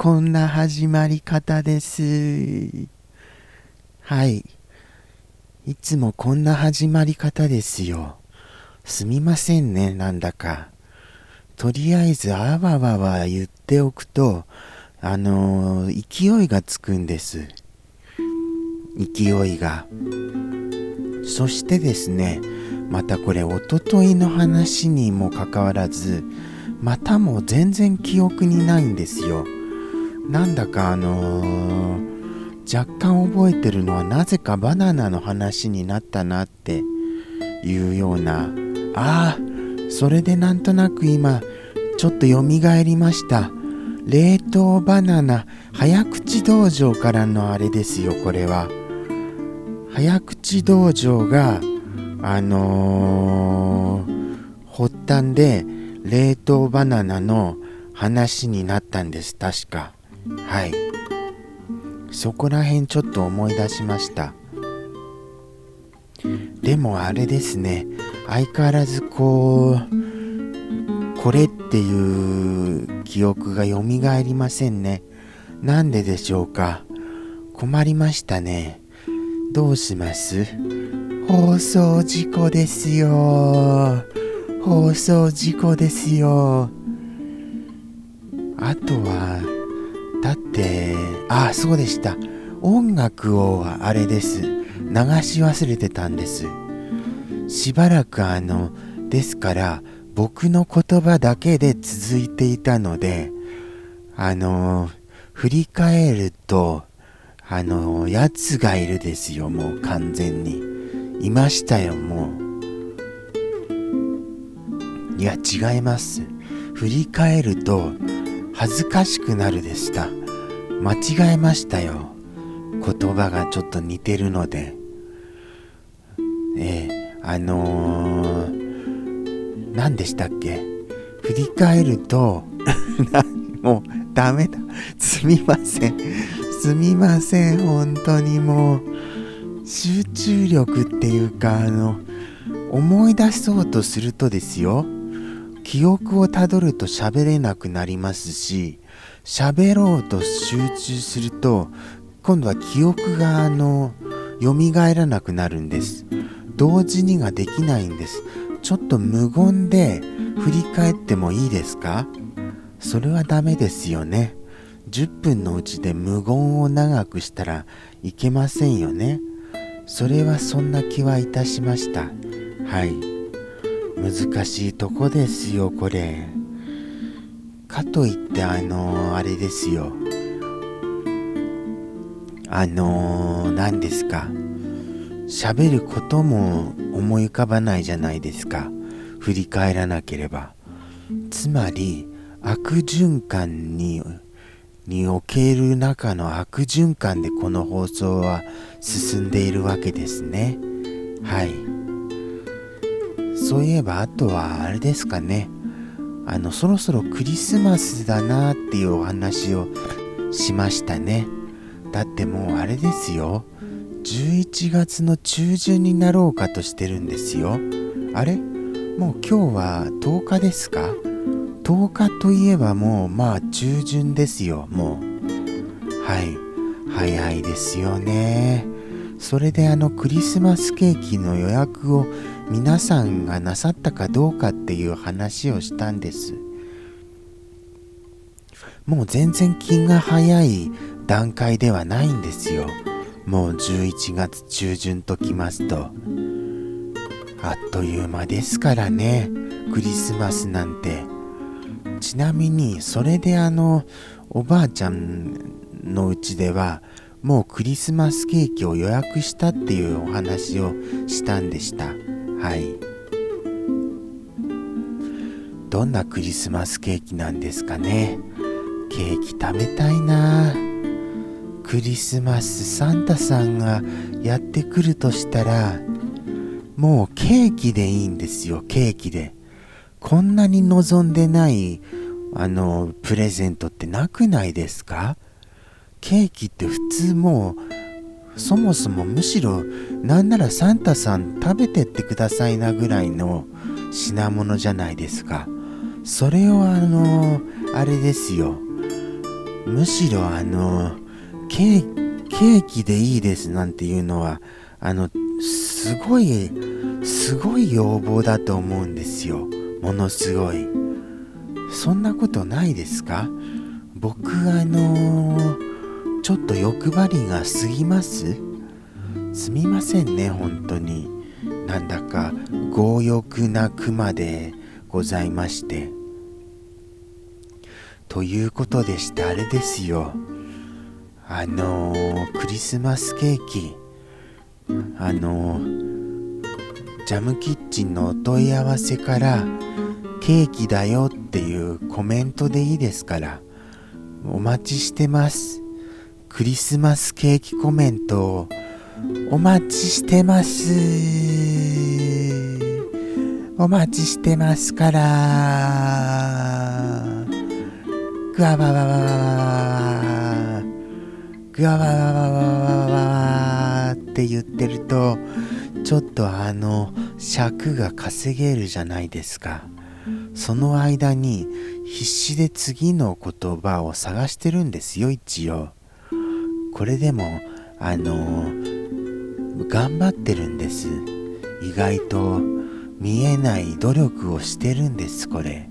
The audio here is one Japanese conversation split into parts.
こんな始まり方です。はい。いつもこんな始まり方ですよ。すみませんね、なんだか。とりあえず、あわわわ言っておくと、あのー、勢いがつくんです。勢いが。そしてですね、またこれ、おとといの話にもかかわらず、またも全然記憶にないんですよ。なんだかあのー、若干覚えてるのはなぜかバナナの話になったなっていうような、ああ、それでなんとなく今、ちょっと蘇りました。冷凍バナナ早口道場からのあれですよ、これは。早口道場が、あのー、発端で、冷凍バナナの話になったんです確かはい。そこら辺ちょっと思い出しました。でもあれですね。相変わらずこうこれっていう記憶がよみがえりませんね。なんででしょうか。困りましたね。どうします？放送事故ですよ。放送事故ですよ。あとは、だって、ああ、そうでした。音楽をあれです。流し忘れてたんです。しばらくあの、ですから、僕の言葉だけで続いていたので、あの、振り返ると、あの、やつがいるですよ、もう完全に。いましたよ、もう。いや違います振り返ると恥ずかしくなるでした。間違えましたよ。言葉がちょっと似てるので。ええあのー、何でしたっけ？振り返ると もうダメだ。すみません。すみません。本当にもう集中力っていうかあの思い出そうとするとですよ。記憶をたどると喋れなくなりますし喋ろうと集中すると今度は記憶があの蘇らなくなるんです。同時にができないんです。ちょっと無言で振り返ってもいいですか？それはダメですよね。10分のうちで無言を長くしたらいけませんよね。それはそんな気はいたしました。はい。難しいとこですよこれ。かといってあの、あれですよ。あの、何ですか。喋ることも思い浮かばないじゃないですか。振り返らなければ。つまり悪循環ににおける中の悪循環でこの放送は進んでいるわけですね。はい。そういえばあとはあれですかね。あのそろそろクリスマスだなっていうお話をしましたね。だってもうあれですよ。11月の中旬になろうかとしてるんですよ。あれ？もう今日は10日ですか？10日といえばもうまあ中旬ですよ。もう。はい。早いですよね。それであのクリスマスケーキの予約を皆さんがなさったかどうかっていう話をしたんです。もう全然気が早い段階ではないんですよ。もう11月中旬ときますと。あっという間ですからね。クリスマスなんて。ちなみにそれであのおばあちゃんのうちではもうクリスマスケーキを予約したっていうお話をしたんでした。はい。どんなクリスマスケーキなんですかね？ケーキ食べたいな。クリスマスサンタさんがやってくるとしたらもうケーキでいいんですよケーキで。こんなに望んでないあのプレゼントってなくないですか？ケーキって普通もうそもそもむしろなんならサンタさん食べてってくださいなぐらいの品物じゃないですか。それをあのあれですよ。むしろあのケーケーキでいいですなんていうのはあのすごいすごい要望だと思うんですよ。ものすごい。そんなことないですか？僕あのちょっと欲張りが過ぎます？すみませんね本当に。なんだか強欲な熊でございまして。ということでしてあれですよ。あのー、クリスマスケーキ。あのー、ジャムキッチンのお問い合わせからケーキだよっていうコメントでいいですからお待ちしてます。クリスマスケーキコメントをお待ちしてます。お待ちしてますから。ぐわわわわわわぐわわわわわわわって言ってるとちょっとあの尺が稼げるじゃないですかその間に必死で次の言葉を探してるんですよ一応これでもあの頑張ってるんです。意外と見えない努力をしてるんですこれ。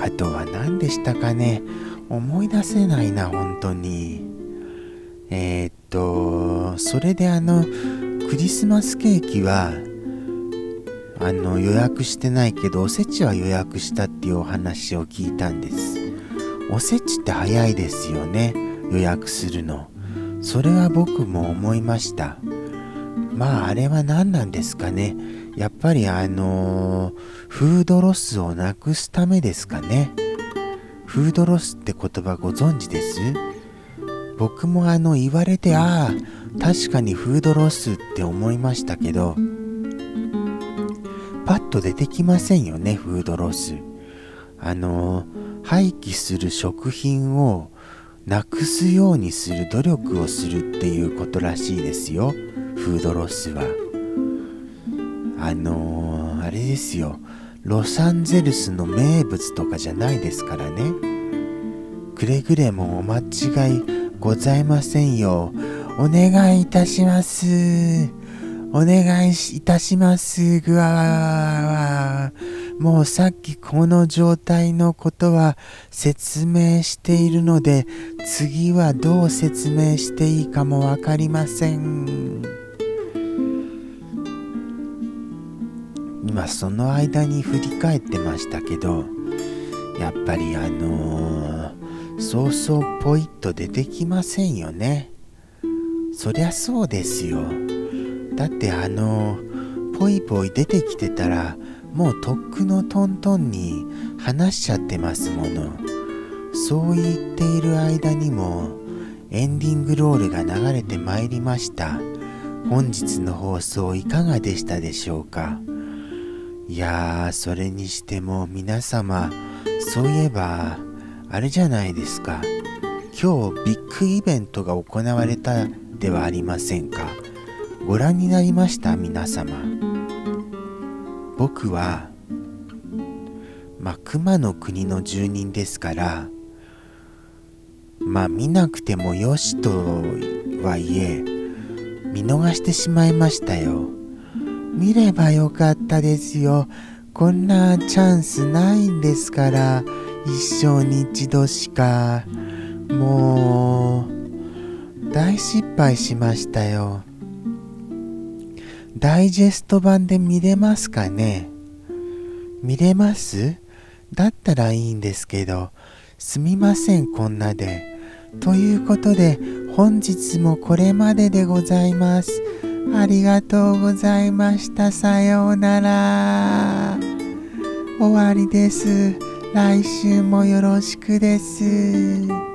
あとは何でしたかね。思い出せないな本当に。えー、っとそれであのクリスマスケーキはあの予約してないけどおせちは予約したっていうお話を聞いたんです。おせちって早いですよね。予約するの。それは僕も思いました。まああれは何なんですかね。やっぱりあのー、フードロスをなくすためですかね。フードロスって言葉ご存知です？僕もあの言われてああ確かにフードロスって思いましたけどパッと出てきませんよねフードロス。あのー、廃棄する食品をなくすようにする努力をするっていうことらしいですよ。フードロスは。あのー、あれですよ。ロサンゼルスの名物とかじゃないですからね。くれぐれもお間違いございませんよ。お願いいたします。お願いいたします。ぐわわわわもうさっきこの状態のことは説明しているので次はどう説明していいかも分かりません。今その間に振り返ってましたけどやっぱりあのー、そうそうポイッと出てきませんよね。そりゃそうですよ。だってあのポイポイ出てきてたらもうとっくのトントンに話しちゃってますもの。そう言っている間にもエンディングロールが流れてまいりました。本日の放送いかがでしたでしょうか？いやーそれにしても皆様そういえばあれじゃないですか。今日ビッグイベントが行われたではありませんか。ご覧になりました？皆様。僕はまあ熊の国の住人ですからまあ見なくてもよしとはいえ見逃してしまいましたよ。見ればよかったですよ。こんなチャンスないんですから一生に一度しか。もう大失敗しましたよ。ダイジェスト版で見れますかね？見れます？だったらいいんですけど、すみません、こんなで。ということで、本日もこれまででございます。ありがとうございました。さようなら。終わりです。来週もよろしくです。